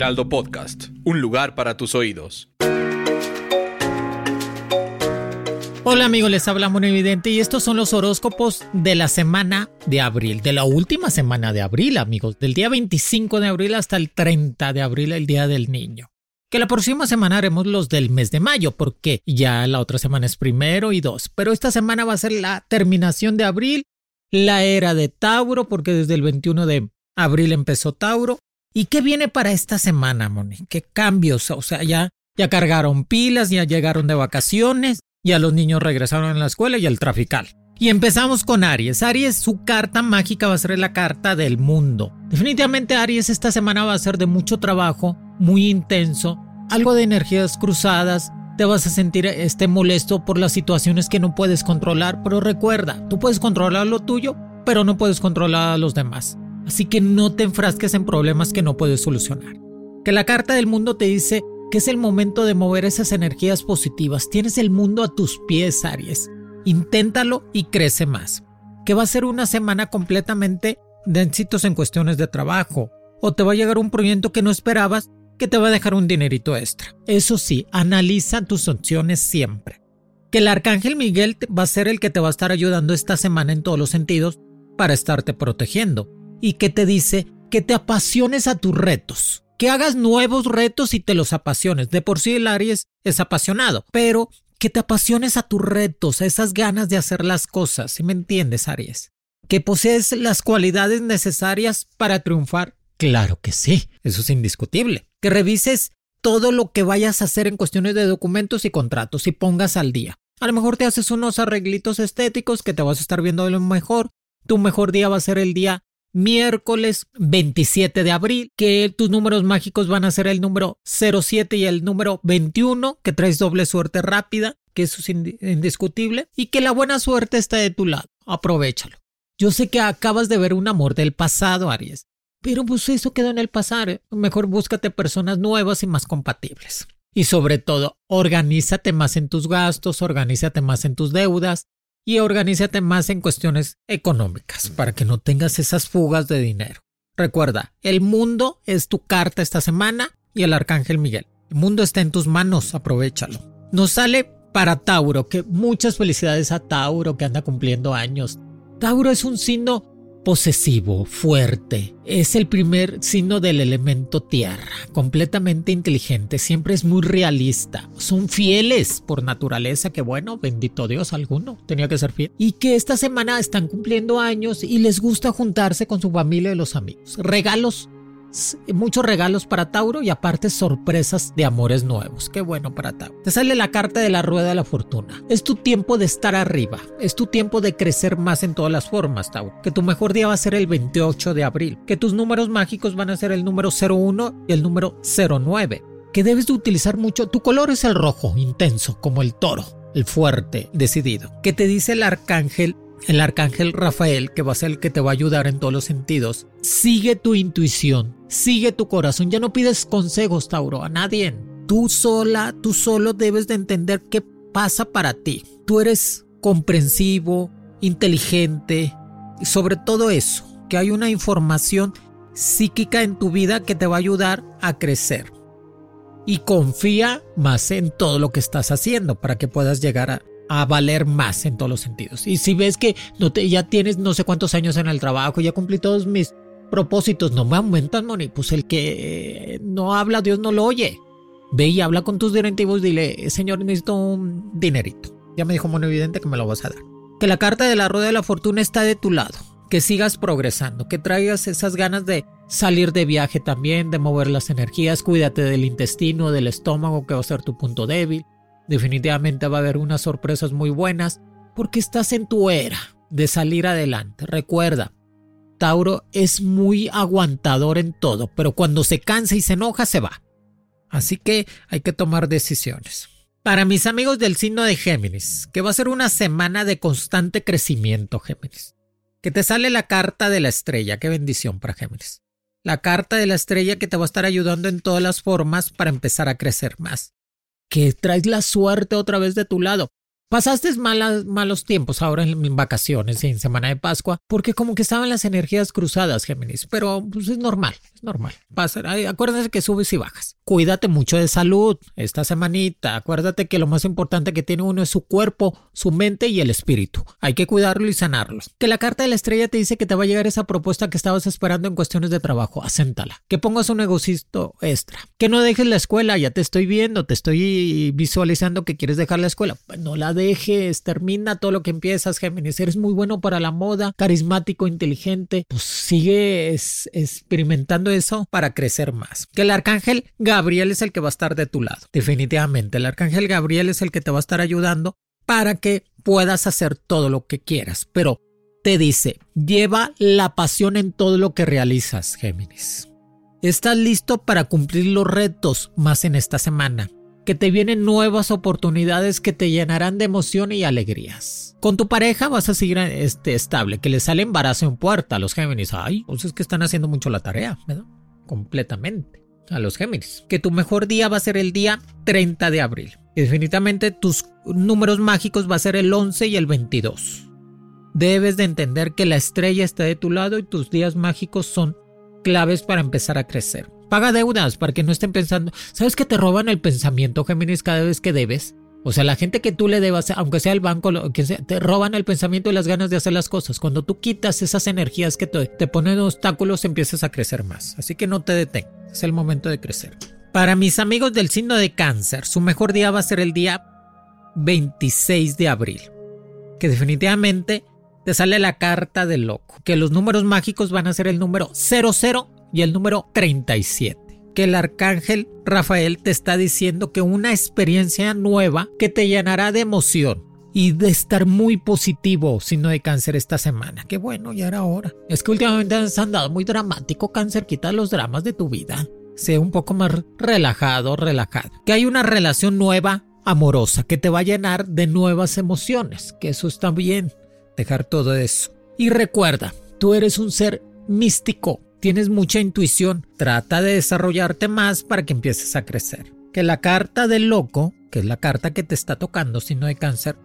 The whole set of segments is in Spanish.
Podcast, un lugar para tus oídos. Hola amigos, les habla Mono Evidente y estos son los horóscopos de la semana de abril, de la última semana de abril amigos, del día 25 de abril hasta el 30 de abril, el Día del Niño. Que la próxima semana haremos los del mes de mayo, porque ya la otra semana es primero y dos, pero esta semana va a ser la terminación de abril, la era de Tauro, porque desde el 21 de abril empezó Tauro. ¿Y qué viene para esta semana, Moni? ¿Qué cambios? O sea, ya, ya cargaron pilas, ya llegaron de vacaciones, ya los niños regresaron a la escuela y el trafical. Y empezamos con Aries. Aries, su carta mágica va a ser la carta del mundo. Definitivamente Aries esta semana va a ser de mucho trabajo, muy intenso, algo de energías cruzadas, te vas a sentir este molesto por las situaciones que no puedes controlar, pero recuerda, tú puedes controlar lo tuyo, pero no puedes controlar a los demás. Así que no te enfrasques en problemas que no puedes solucionar. Que la carta del mundo te dice que es el momento de mover esas energías positivas. Tienes el mundo a tus pies, Aries. Inténtalo y crece más. Que va a ser una semana completamente de éxitos en cuestiones de trabajo. O te va a llegar un proyecto que no esperabas que te va a dejar un dinerito extra. Eso sí, analiza tus opciones siempre. Que el arcángel Miguel va a ser el que te va a estar ayudando esta semana en todos los sentidos para estarte protegiendo. Y que te dice que te apasiones a tus retos que hagas nuevos retos y te los apasiones. De por sí el Aries es apasionado, pero que te apasiones a tus retos, a esas ganas de hacer las cosas, ¿sí me entiendes, Aries? ¿Que posees las cualidades necesarias para triunfar? Claro que sí, eso es indiscutible. Que revises todo lo que vayas a hacer en cuestiones de documentos y contratos y pongas al día. A lo mejor te haces unos arreglitos estéticos que te vas a estar viendo de lo mejor. Tu mejor día va a ser el día miércoles 27 de abril, que tus números mágicos van a ser el número 07 y el número 21, que traes doble suerte rápida, que eso es indiscutible, y que la buena suerte está de tu lado. Aprovechalo. Yo sé que acabas de ver un amor del pasado, Aries, pero pues eso quedó en el pasado. Mejor búscate personas nuevas y más compatibles. Y sobre todo, organízate más en tus gastos, organízate más en tus deudas, y organízate más en cuestiones económicas para que no tengas esas fugas de dinero. Recuerda, el mundo es tu carta esta semana y el arcángel Miguel. El mundo está en tus manos, aprovechalo. Nos sale para Tauro, que muchas felicidades a Tauro que anda cumpliendo años. Tauro es un signo posesivo, fuerte. Es el primer signo del elemento tierra, completamente inteligente, siempre es muy realista. Son fieles por naturaleza, que bueno, bendito Dios alguno, tenía que ser fiel. Y que esta semana están cumpliendo años y les gusta juntarse con su familia y los amigos. Regalos muchos regalos para Tauro y aparte sorpresas de amores nuevos. Qué bueno para Tauro. Te sale la carta de la rueda de la fortuna. Es tu tiempo de estar arriba. Es tu tiempo de crecer más en todas las formas, Tauro. Que tu mejor día va a ser el 28 de abril. Que tus números mágicos van a ser el número 01 y el número 09. Que debes de utilizar mucho. Tu color es el rojo, intenso, como el toro. El fuerte, decidido. Que te dice el arcángel el arcángel Rafael, que va a ser el que te va a ayudar en todos los sentidos. Sigue tu intuición, sigue tu corazón. Ya no pides consejos, Tauro, a nadie. Tú sola, tú solo debes de entender qué pasa para ti. Tú eres comprensivo, inteligente, y sobre todo eso, que hay una información psíquica en tu vida que te va a ayudar a crecer. Y confía más en todo lo que estás haciendo para que puedas llegar a, a valer más en todos los sentidos. Y si ves que no te, ya tienes no sé cuántos años en el trabajo, ya cumplí todos mis propósitos, no me aumentan, Moni, pues el que no habla, Dios no lo oye. Ve y habla con tus directivos, dile, señor, necesito un dinerito. Ya me dijo Mono Evidente que me lo vas a dar. Que la carta de la rueda de la fortuna está de tu lado. Que sigas progresando, que traigas esas ganas de salir de viaje también, de mover las energías, cuídate del intestino, del estómago, que va a ser tu punto débil Definitivamente va a haber unas sorpresas muy buenas porque estás en tu era de salir adelante. Recuerda, Tauro es muy aguantador en todo, pero cuando se cansa y se enoja se va. Así que hay que tomar decisiones. Para mis amigos del signo de Géminis, que va a ser una semana de constante crecimiento, Géminis. Que te sale la carta de la estrella, qué bendición para Géminis. La carta de la estrella que te va a estar ayudando en todas las formas para empezar a crecer más. Que traes la suerte otra vez de tu lado. Pasaste malas, malos tiempos ahora en, vacaciones en Semana de Pascua, porque como que estaban las energías cruzadas, Géminis, pero pues es normal, es normal. Pasa, acuérdate que subes y bajas. Cuídate mucho de salud esta semanita. Acuérdate que lo más importante que tiene uno es su cuerpo, su mente y el espíritu. Hay que cuidarlo y sanarlo. Que la carta de la estrella te dice que te va a llegar esa propuesta que estabas esperando en cuestiones de trabajo. Acéntala. Que pongas un negocito extra. Que no dejes la escuela. Ya te estoy viendo, te estoy visualizando que quieres dejar la escuela. Pues no la dejes, termina todo lo que empiezas, Géminis. Eres muy bueno para la moda, carismático, inteligente. Pues sigue experimentando eso para crecer más. Que el arcángel Gabriel es el que va a estar de tu lado. Definitivamente, el arcángel Gabriel es el que te va a estar ayudando para que puedas hacer todo lo que quieras. Pero te dice, lleva la pasión en todo lo que realizas, Géminis. Estás listo para cumplir los retos más en esta semana que te vienen nuevas oportunidades que te llenarán de emoción y alegrías. Con tu pareja vas a seguir este, estable, que le sale embarazo en puerta a los Géminis. Ay, pues es que están haciendo mucho la tarea, ¿verdad? Completamente. A los Géminis. Que tu mejor día va a ser el día 30 de abril. Definitivamente tus números mágicos va a ser el 11 y el 22. Debes de entender que la estrella está de tu lado y tus días mágicos son claves para empezar a crecer. Paga deudas para que no estén pensando. ¿Sabes que te roban el pensamiento, Géminis, cada vez que debes? O sea, la gente que tú le debas, aunque sea el banco, que te roban el pensamiento y las ganas de hacer las cosas. Cuando tú quitas esas energías que te, te ponen obstáculos, empiezas a crecer más. Así que no te detengas. Es el momento de crecer. Para mis amigos del signo de cáncer, su mejor día va a ser el día 26 de abril. Que definitivamente te sale la carta del loco. Que los números mágicos van a ser el número 00 y el número 37. Que el arcángel Rafael te está diciendo que una experiencia nueva que te llenará de emoción y de estar muy positivo, sino de cáncer esta semana. Qué bueno, ya era hora. Es que últimamente has andado muy dramático, cáncer, quita los dramas de tu vida. Sé un poco más relajado, relajado. Que hay una relación nueva, amorosa, que te va a llenar de nuevas emociones, que eso está bien, dejar todo eso. Y recuerda, tú eres un ser místico, tienes mucha intuición, trata de desarrollarte más para que empieces a crecer. Que la carta del loco, que es la carta que te está tocando, no de cáncer,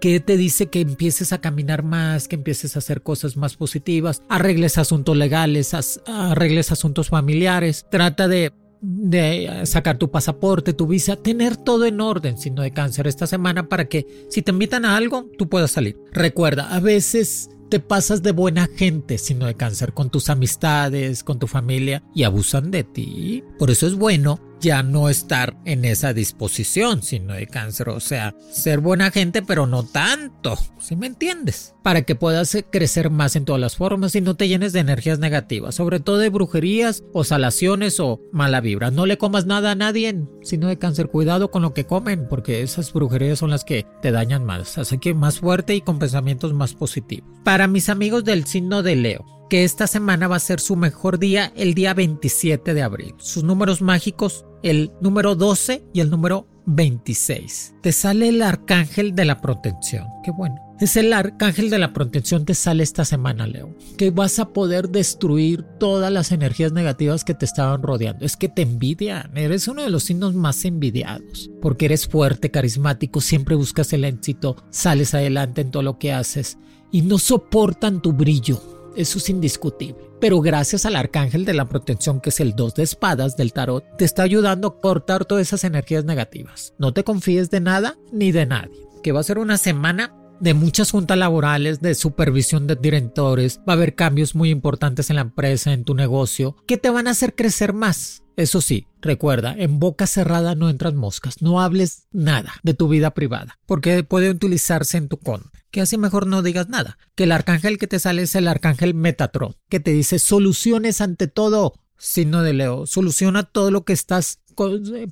que te dice que empieces a caminar más, que empieces a hacer cosas más positivas, arregles asuntos legales, arregles asuntos familiares, trata de, de sacar tu pasaporte, tu visa, tener todo en orden, signo de cáncer esta semana para que si te invitan a algo, tú puedas salir. Recuerda, a veces te pasas de buena gente, sino de cáncer con tus amistades, con tu familia y abusan de ti. Por eso es bueno ya no estar en esa disposición, sino de cáncer. O sea, ser buena gente, pero no tanto. ¿Sí me entiendes? Para que puedas crecer más en todas las formas y no te llenes de energías negativas, sobre todo de brujerías o salaciones o mala vibra. No le comas nada a nadie, sino de cáncer. Cuidado con lo que comen, porque esas brujerías son las que te dañan más. Así que más fuerte y con pensamientos más positivos. Para mis amigos del signo de Leo, que esta semana va a ser su mejor día el día 27 de abril. Sus números mágicos el número 12 y el número 26. Te sale el arcángel de la protección. Qué bueno. Es el arcángel de la protección te sale esta semana, Leo. Que vas a poder destruir todas las energías negativas que te estaban rodeando. Es que te envidian. Eres uno de los signos más envidiados. Porque eres fuerte, carismático, siempre buscas el éxito, sales adelante en todo lo que haces. Y no soportan tu brillo eso es indiscutible. Pero gracias al arcángel de la protección, que es el 2 de espadas del tarot, te está ayudando a cortar todas esas energías negativas. No te confíes de nada ni de nadie. Que va a ser una semana de muchas juntas laborales, de supervisión de directores, va a haber cambios muy importantes en la empresa, en tu negocio, que te van a hacer crecer más. Eso sí, recuerda, en boca cerrada no entran moscas, no hables nada de tu vida privada, porque puede utilizarse en tu contra. Que así mejor no digas nada. Que el arcángel que te sale es el arcángel Metatron, que te dice soluciones ante todo. Signo de Leo, soluciona todo lo que estás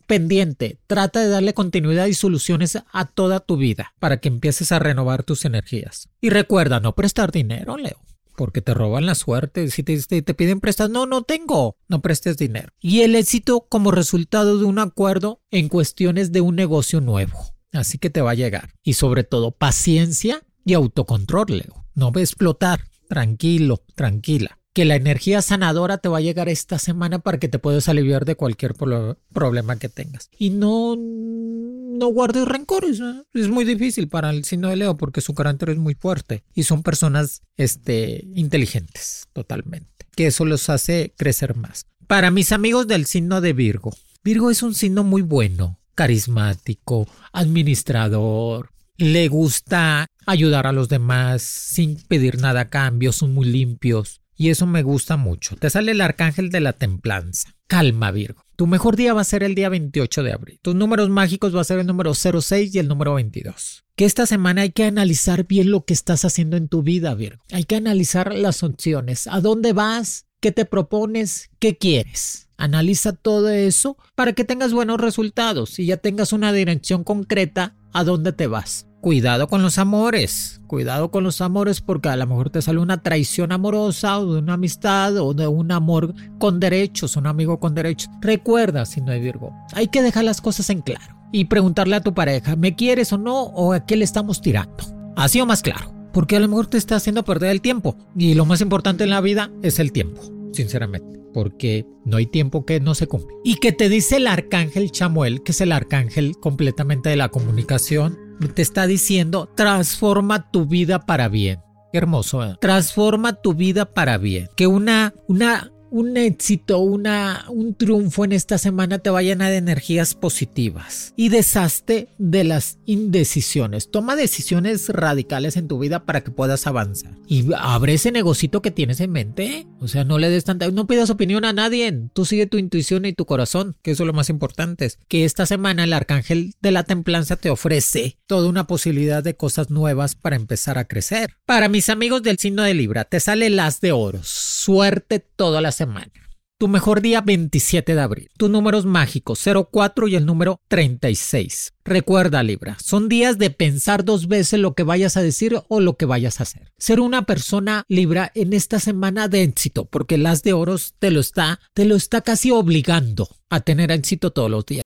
pendiente. Trata de darle continuidad y soluciones a toda tu vida para que empieces a renovar tus energías. Y recuerda no prestar dinero, Leo. porque te roban la suerte. Si te, te, piden prestas, no, no tengo, no prestes dinero. Y el éxito como resultado de un acuerdo en cuestiones de un negocio nuevo. Así que te va a llegar. Y sobre todo, paciencia y autocontrol, Leo. No explotar. Tranquilo, tranquila que la energía sanadora te va a llegar esta semana para que te puedas aliviar de cualquier problema que tengas. Y no, no guardes rencores. Es muy difícil para el signo de Leo porque su carácter es muy fuerte y son personas este, inteligentes totalmente. Que eso los hace crecer más. Para mis amigos del signo de Virgo, Virgo es un signo muy bueno, carismático, administrador, le gusta ayudar a los demás sin pedir nada a cambio, son muy limpios y eso me gusta mucho. Te sale el arcángel de la templanza. Calma, Virgo. Tu mejor día va a ser el día 28 de abril. Tus números mágicos va a ser el número 06 y el número 22. Que esta semana hay que analizar bien lo que estás haciendo en tu vida, Virgo. Hay que analizar las opciones. ¿A dónde vas? ¿Qué te propones? ¿Qué quieres? Analiza todo eso para que tengas buenos resultados y ya tengas una dirección concreta a dónde te vas. Cuidado con los amores, cuidado con los amores porque a lo mejor te sale una traición amorosa o de una amistad o de un amor con derechos, un amigo con derechos. Recuerda, si no hay Virgo, hay que dejar las cosas en claro y preguntarle a tu pareja, ¿me quieres o no? ¿O a qué le estamos tirando? Así o más claro, porque a lo mejor te está haciendo perder el tiempo y lo más importante en la vida es el tiempo, sinceramente porque no hay tiempo que no se cumple. Y que te dice el arcángel Chamuel, que es el arcángel completamente de la comunicación, te está diciendo, transforma tu vida para bien. Qué hermoso, ¿eh? Transforma tu vida para bien. Que una, una un éxito, una, un triunfo en esta semana te va a llenar de energías positivas y deshazte de las indecisiones. Toma decisiones radicales en tu vida para que puedas avanzar y abre ese negocito que tienes en mente. O sea, no le des tanta, no pidas opinión a nadie. Tú sigue tu intuición y tu corazón, que eso es lo más importante. Que esta semana el arcángel de la templanza te ofrece toda una posibilidad de cosas nuevas para empezar a crecer. Para mis amigos del signo de Libra, te sale las de oros suerte toda la semana. Tu mejor día 27 de abril. Tus números mágicos 04 y el número 36. Recuerda Libra, son días de pensar dos veces lo que vayas a decir o lo que vayas a hacer. Ser una persona Libra en esta semana de éxito, porque las de oros te lo está, te lo está casi obligando a tener éxito todos los días.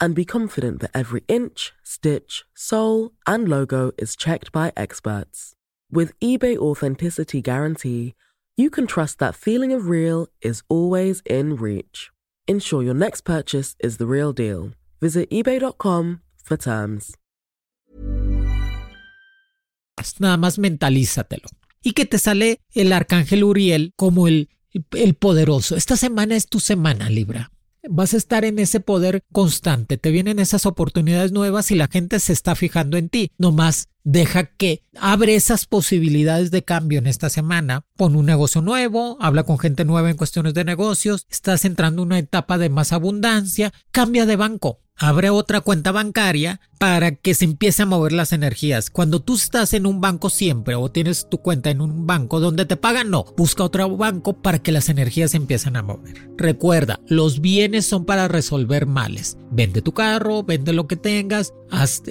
and be confident that every inch, stitch, sole, and logo is checked by experts. With eBay Authenticity Guarantee, you can trust that feeling of real is always in reach. Ensure your next purchase is the real deal. Visit eBay.com for terms. Nada más mentalízatelo. Y que te sale el arcángel Uriel como el, el poderoso. Esta semana es tu semana, Libra. Vas a estar en ese poder constante, te vienen esas oportunidades nuevas y la gente se está fijando en ti. Nomás deja que abre esas posibilidades de cambio en esta semana. Pon un negocio nuevo, habla con gente nueva en cuestiones de negocios, estás entrando en una etapa de más abundancia, cambia de banco. Abre otra cuenta bancaria para que se empiece a mover las energías. Cuando tú estás en un banco siempre o tienes tu cuenta en un banco donde te pagan, no, busca otro banco para que las energías se empiecen a mover. Recuerda, los bienes son para resolver males. Vende tu carro, vende lo que tengas,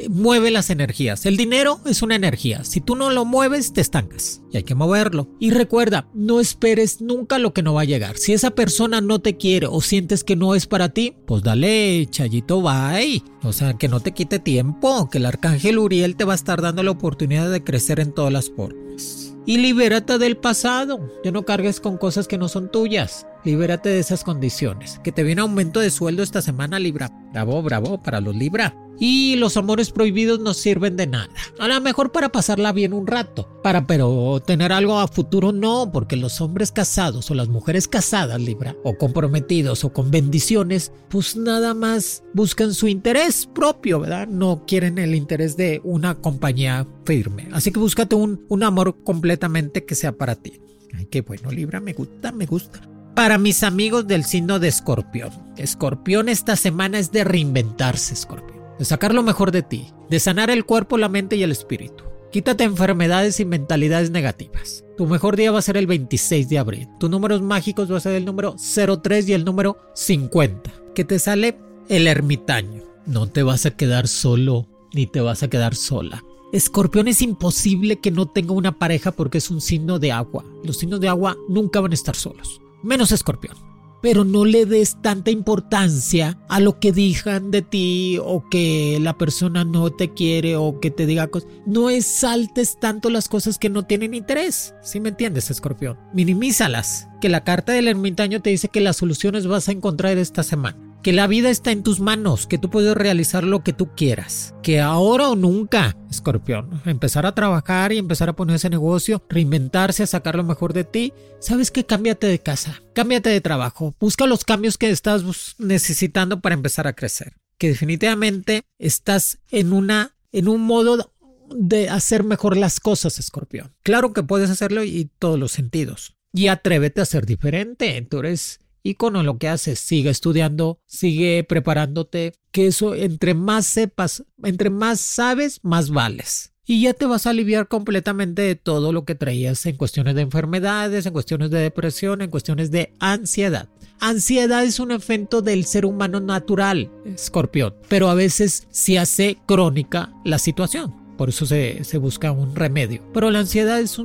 mueve las energías. El dinero es una energía. Si tú no lo mueves, te estancas y hay que moverlo. Y recuerda, no esperes nunca lo que no va a llegar. Si esa persona no te quiere o sientes que no es para ti, pues dale, chayito, bye. O sea, que no te quite tiempo, que el arcángel Uriel te va a estar dando la oportunidad de crecer en todas las formas. Y libérate del pasado. Ya no cargues con cosas que no son tuyas. Libérate de esas condiciones. Que te viene aumento de sueldo esta semana, Libra. Bravo, bravo para los Libra. Y los amores prohibidos no sirven de nada. A lo mejor para pasarla bien un rato. Para pero tener algo a futuro no, porque los hombres casados o las mujeres casadas, Libra, o comprometidos o con bendiciones, pues nada más buscan su interés propio, ¿verdad? No quieren el interés de una compañía firme. Así que búscate un, un amor completamente que sea para ti. Ay, qué bueno, Libra, me gusta, me gusta para mis amigos del signo de Escorpión. Escorpión esta semana es de reinventarse, Escorpión. De sacar lo mejor de ti, de sanar el cuerpo, la mente y el espíritu. Quítate enfermedades y mentalidades negativas. Tu mejor día va a ser el 26 de abril. Tus números mágicos va a ser el número 03 y el número 50. Que te sale el ermitaño. No te vas a quedar solo ni te vas a quedar sola. Escorpión es imposible que no tenga una pareja porque es un signo de agua. Los signos de agua nunca van a estar solos menos escorpión. Pero no le des tanta importancia a lo que digan de ti o que la persona no te quiere o que te diga cosas. No exaltes tanto las cosas que no tienen interés. ¿Sí me entiendes, escorpión? Minimízalas. Que la carta del ermitaño te dice que las soluciones vas a encontrar esta semana que la vida está en tus manos, que tú puedes realizar lo que tú quieras, que ahora o nunca, escorpión, empezar a trabajar y empezar a poner ese negocio, reinventarse, a sacar lo mejor de ti, sabes que cámbiate de casa, cámbiate de trabajo, busca los cambios que estás necesitando para empezar a crecer, que definitivamente estás en una, en un modo de hacer mejor las cosas, escorpión. Claro que puedes hacerlo y todos los sentidos. Y atrévete a ser diferente. Tú eres y con lo que haces. Sigue estudiando, sigue preparándote, que eso entre más sepas, entre más sabes, más vales. Y ya te vas a aliviar completamente de todo lo que traías en cuestiones de enfermedades, en cuestiones de depresión, en cuestiones de ansiedad. Ansiedad es un efecto del ser humano natural, escorpión, pero a veces se hace crónica la situación. Por eso se, busca un remedio. Pero la ansiedad es,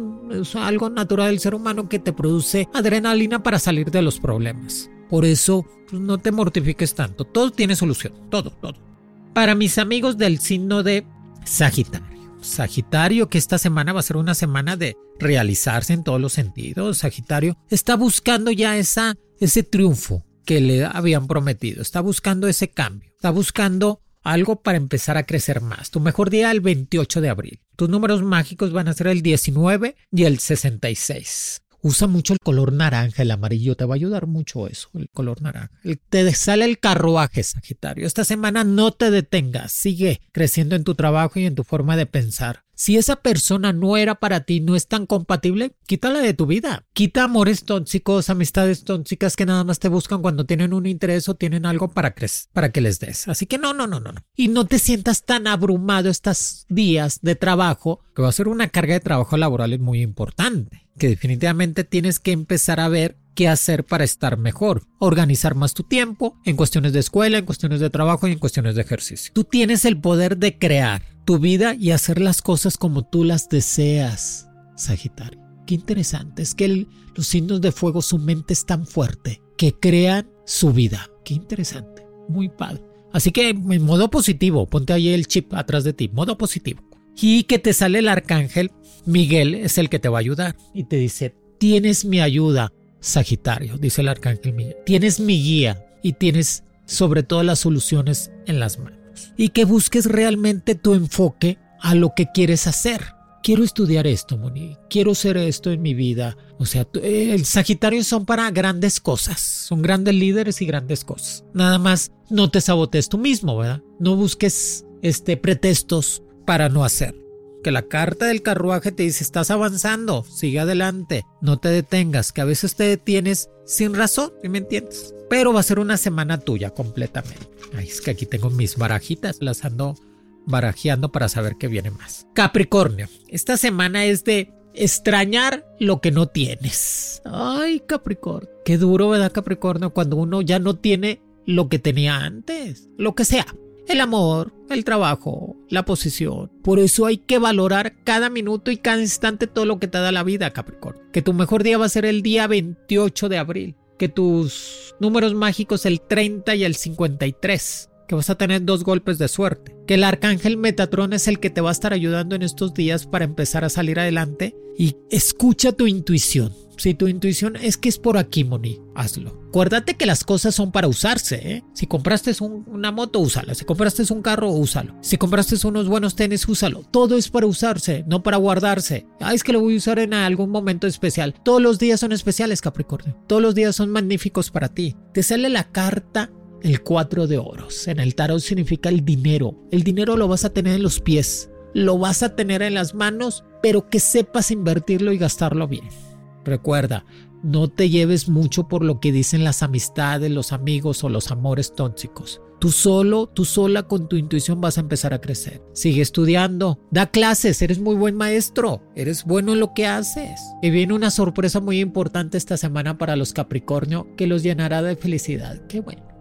algo natural del ser humano que te produce adrenalina para salir de los problemas. Por eso pues, no te mortifiques tanto. Todo tiene solución. Todo, todo. Para mis amigos del signo de Sagitario. Sagitario, que esta semana va a ser una semana de realizarse en todos los sentidos. Sagitario está buscando ya ese triunfo que le habían prometido. Está buscando ese cambio. Está buscando algo para empezar a crecer más. Tu mejor día el 28 de abril. Tus números mágicos van a ser el 19 y el 66. Usa mucho el color naranja, el amarillo te va a ayudar mucho eso, el color naranja. te sale el carruaje, Sagitario. Esta semana no te detengas, sigue creciendo en tu trabajo y en tu forma de pensar. Si esa persona no era para ti, no es tan compatible, quítala de tu vida. Quita amores tóxicos, amistades tóxicas que nada más te buscan cuando tienen un interés o tienen algo para, para que les des. Así que no, no, no, no, no. Y no te sientas tan abrumado estos días de trabajo, que va a ser una carga de trabajo laboral muy importante, que definitivamente tienes que empezar a ver qué hacer para estar mejor, organizar más tu tiempo en cuestiones de escuela, en cuestiones de trabajo y en cuestiones de ejercicio. Tú tienes el poder de crear tu vida y hacer las cosas como tú las deseas, Sagitario. Qué interesante, es que los signos de fuego, su mente es tan fuerte que crean su vida. Qué interesante, muy padre. Así que en modo positivo, ponte ahí el chip atrás de ti, modo positivo. Y que te sale el arcángel, Miguel es el que te va a ayudar y te dice, tienes mi ayuda, Sagitario, dice el arcángel Miguel, tienes mi guía y tienes sobre todo las soluciones en las manos y que busques realmente tu enfoque a lo que quieres hacer. Quiero estudiar esto, Moni. Quiero ser esto en mi vida. O sea, eh, el Sagitario son para grandes cosas. Son grandes líderes y grandes cosas. Nada más no te sabotees tú mismo, ¿verdad? No busques este pretextos para no hacer. Que la carta del carruaje te dice estás avanzando, sigue adelante, no te detengas, que a veces te detienes sin razón, ¿me entiendes? Pero va a ser una semana tuya completamente. Ay, es que aquí tengo mis barajitas, las ando barajeando para saber qué viene más. Capricornio, esta semana es de extrañar lo que no tienes. Ay, Capricornio. Qué duro, ¿verdad, Capricornio? Cuando uno ya no tiene lo que tenía antes. Lo que sea. El amor, el trabajo, la posición. Por eso hay que valorar cada minuto y cada instante todo lo que te da la vida, Capricornio. Que tu mejor día va a ser el día 28 de abril. Que tus números mágicos el 30 y el 53 que vas a tener dos golpes de suerte, que el arcángel Metatron es el que te va a estar ayudando en estos días para empezar a salir adelante y escucha tu intuición. Si tu intuición es que es por aquí, Moni, hazlo. Acuérdate que las cosas son para usarse. ¿eh? Si compraste una moto, úsala. Si compraste un carro, úsalo. Si compraste unos buenos tenis, úsalo. Todo es para usarse, no para guardarse. Ay, es que lo voy a usar en algún momento especial. Todos los días son especiales, Capricornio. Todos los días son magníficos para ti. Te sale la carta el cuatro de oros. En el tarot significa el dinero. El dinero lo vas a tener en los pies, lo vas a tener en las manos, pero que sepas invertirlo y gastarlo bien. Recuerda, no te lleves mucho por lo que dicen las amistades, los amigos o los amores tóxicos. Tú solo, tú sola con tu intuición vas a empezar a crecer. Sigue estudiando, da clases, eres muy buen maestro, eres bueno en lo que haces. Y viene una sorpresa muy importante esta semana para los Capricornio que los llenará de felicidad. Qué bueno.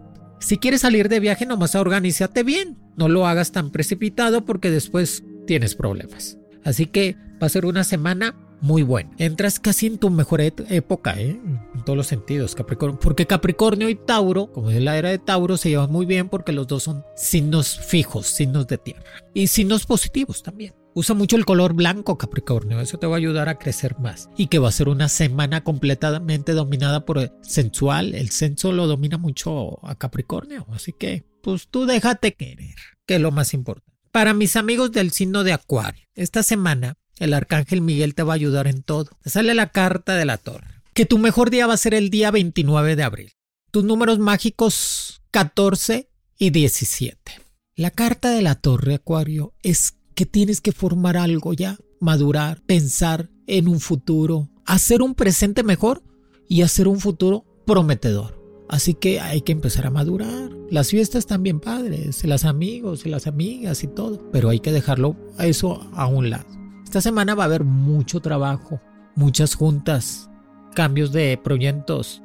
Si quieres salir de viaje, nomás organízate bien. No lo hagas tan precipitado porque después tienes problemas. Así que va a ser una semana muy buena. Entras casi en tu mejor época, ¿eh? en todos los sentidos, Capricornio. Porque Capricornio y Tauro, como es la era de Tauro, se llevan muy bien porque los dos son signos fijos, signos de tierra. Y signos positivos también. Usa mucho el color blanco, Capricornio. Eso te va a ayudar a crecer más. Y que va a ser una semana completamente dominada por el sensual. El senso lo domina mucho a Capricornio. Así que, pues tú déjate querer, que es lo más importante. Para mis amigos del signo de Acuario, esta semana el arcángel Miguel te va a ayudar en todo. Te sale la carta de la torre. Que tu mejor día va a ser el día 29 de abril. Tus números mágicos 14 y 17. La carta de la torre Acuario es que tienes que formar algo ya, madurar, pensar en un futuro, hacer un presente mejor y hacer un futuro prometedor. Así que hay que empezar a madurar. Las fiestas también padres, los amigos y las amigas y todo, pero hay que dejarlo a eso a un lado. Esta semana va a haber mucho trabajo, muchas juntas, cambios de proyectos.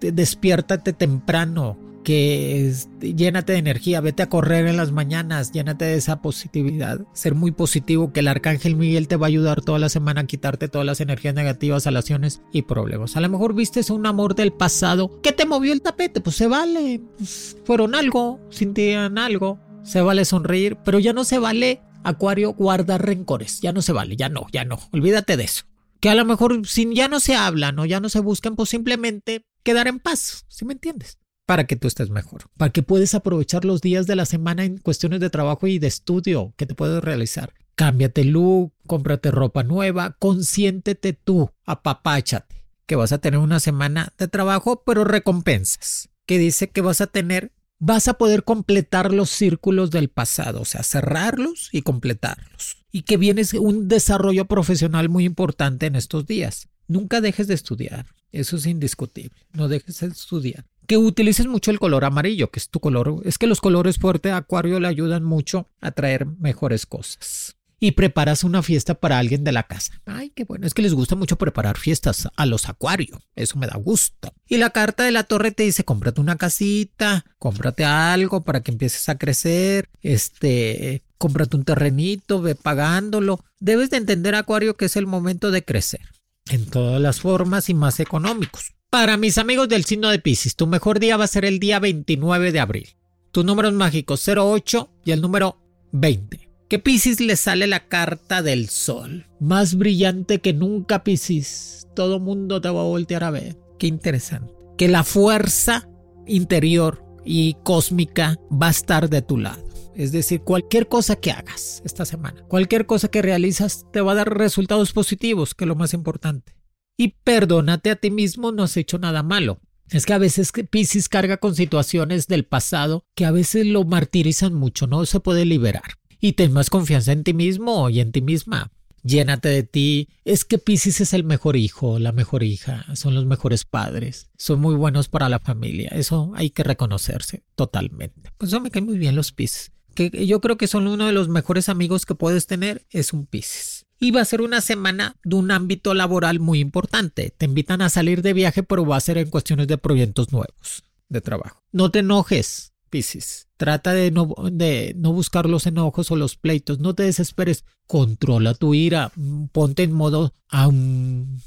despiértate temprano, que llénate de energía, vete a correr en las mañanas, llénate de esa positividad, ser muy positivo, que el arcángel Miguel te va a ayudar toda la semana a quitarte todas las energías negativas, alaciones y problemas. A lo mejor vistes un amor del pasado que te movió el tapete, pues se vale, pues fueron algo, sintieron algo, se vale sonreír, pero ya no se vale, Acuario, guardar rencores, ya no se vale, ya no, ya no, olvídate de eso. Que a lo mejor si ya no se hablan o ya no se buscan, pues simplemente quedar en paz, ¿sí me entiendes? Para que tú estés mejor, para que puedas aprovechar los días de la semana en cuestiones de trabajo y de estudio que te puedes realizar. Cámbiate look, cómprate ropa nueva, consiéntete tú, apapáchate, que vas a tener una semana de trabajo, pero recompensas, que dice que vas a tener, vas a poder completar los círculos del pasado, o sea, cerrarlos y completarlos. Y que vienes un desarrollo profesional muy importante en estos días. Nunca dejes de estudiar, eso es indiscutible, no dejes de estudiar que utilices mucho el color amarillo, que es tu color. Es que los colores fuertes de acuario le ayudan mucho a traer mejores cosas. Y preparas una fiesta para alguien de la casa. Ay, qué bueno. Es que les gusta mucho preparar fiestas a los acuarios. Eso me da gusto. Y la carta de la torre te dice, cómprate una casita, cómprate algo para que empieces a crecer. Este, cómprate un terrenito, ve pagándolo. Debes de entender, acuario, que es el momento de crecer. En todas las formas y más económicos. Para mis amigos del signo de Pisces, tu mejor día va a ser el día 29 de abril. Tus números mágicos 08 y el número 20. Que Pisces le sale la carta del sol. Más brillante que nunca Pisces. Todo mundo te va a voltear a ver. Qué interesante. Que la fuerza interior y cósmica va a estar de tu lado. Es decir, cualquier cosa que hagas esta semana, cualquier cosa que realizas te va a dar resultados positivos, que es lo más importante y perdónate a ti mismo, no has hecho nada malo. Es que a veces Pisces carga con situaciones del pasado que a veces lo martirizan mucho, no se puede liberar. y ten más confianza en ti mismo y en ti misma. Llénate de ti. Es que Pisces es el mejor hijo, la mejor hija, son los mejores padres, son muy buenos para la familia. Eso hay que reconocerse totalmente. Pues eso me caen muy bien los Pisces. Que yo creo que son uno de los mejores amigos que puedes tener, es un Pisces. Y va a ser una semana de un ámbito laboral muy importante. Te invitan a salir de viaje, pero va a ser en cuestiones de proyectos nuevos de trabajo. No te enojes, Pisces. Trata de no, de no buscar los enojos o los pleitos. No te desesperes. Controla tu ira. Ponte en modo,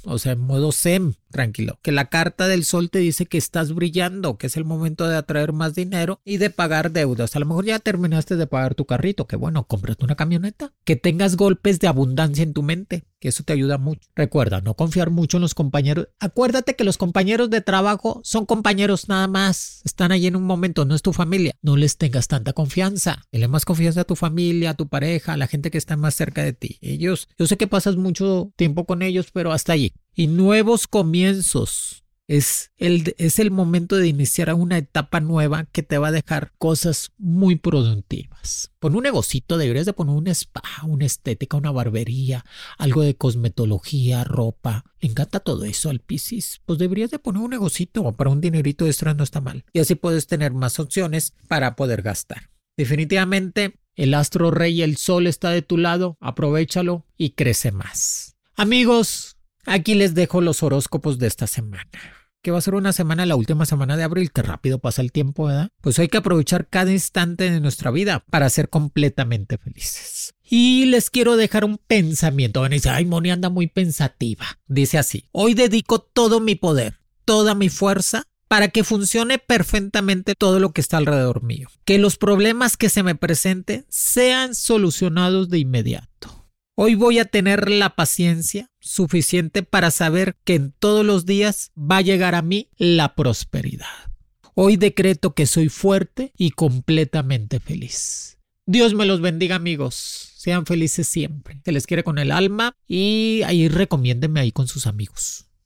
o sea, en modo zen, tranquilo. Que la carta del sol te dice que estás brillando, que es el momento de atraer más dinero y de pagar deudas. A lo mejor ya terminaste de pagar tu carrito. Que bueno, cómprate una camioneta. Que tengas golpes de abundancia en tu mente. Que eso te ayuda mucho. Recuerda, no confiar mucho en los compañeros. Acuérdate que los compañeros de trabajo son compañeros nada más. Están allí en un momento, no es tu familia. No les tengas tanta confianza. Dale más confianza a tu familia, a tu pareja, a la gente que está más cerca de ti. Ellos, yo sé que pasas mucho tiempo con ellos, pero hasta allí. Y nuevos comienzos. Es el, momento de iniciar una etapa nueva que te va a dejar cosas muy productivas. Pon un negocito, deberías de poner un spa, una estética, una barbería, algo de cosmetología, ropa. Le encanta todo eso al Piscis. Pues deberías de poner un negocito para un dinerito extra no está mal. Y así puedes tener más opciones para poder gastar. Definitivamente, el astro rey, el sol está de tu lado, aprovechalo y crece más. Amigos, Aquí les dejo los horóscopos de esta semana. Que va a ser una semana, la última semana de abril, que rápido pasa el tiempo, ¿verdad? Pues hay que aprovechar cada instante de nuestra vida para ser completamente felices. Y les quiero dejar un pensamiento. Van a decir, ay, Moni anda muy pensativa. Dice así: Hoy dedico todo mi poder, toda mi fuerza para que funcione perfectamente todo lo que está alrededor mío. Que los problemas que se me presenten sean solucionados de inmediato. Hoy voy a tener la paciencia suficiente para saber que en todos los días va a llegar a mí la prosperidad. Hoy decreto que soy fuerte y completamente feliz. Dios me los bendiga amigos. Sean felices siempre. Se les quiere con el alma y ahí recomiéndenme ahí con sus amigos.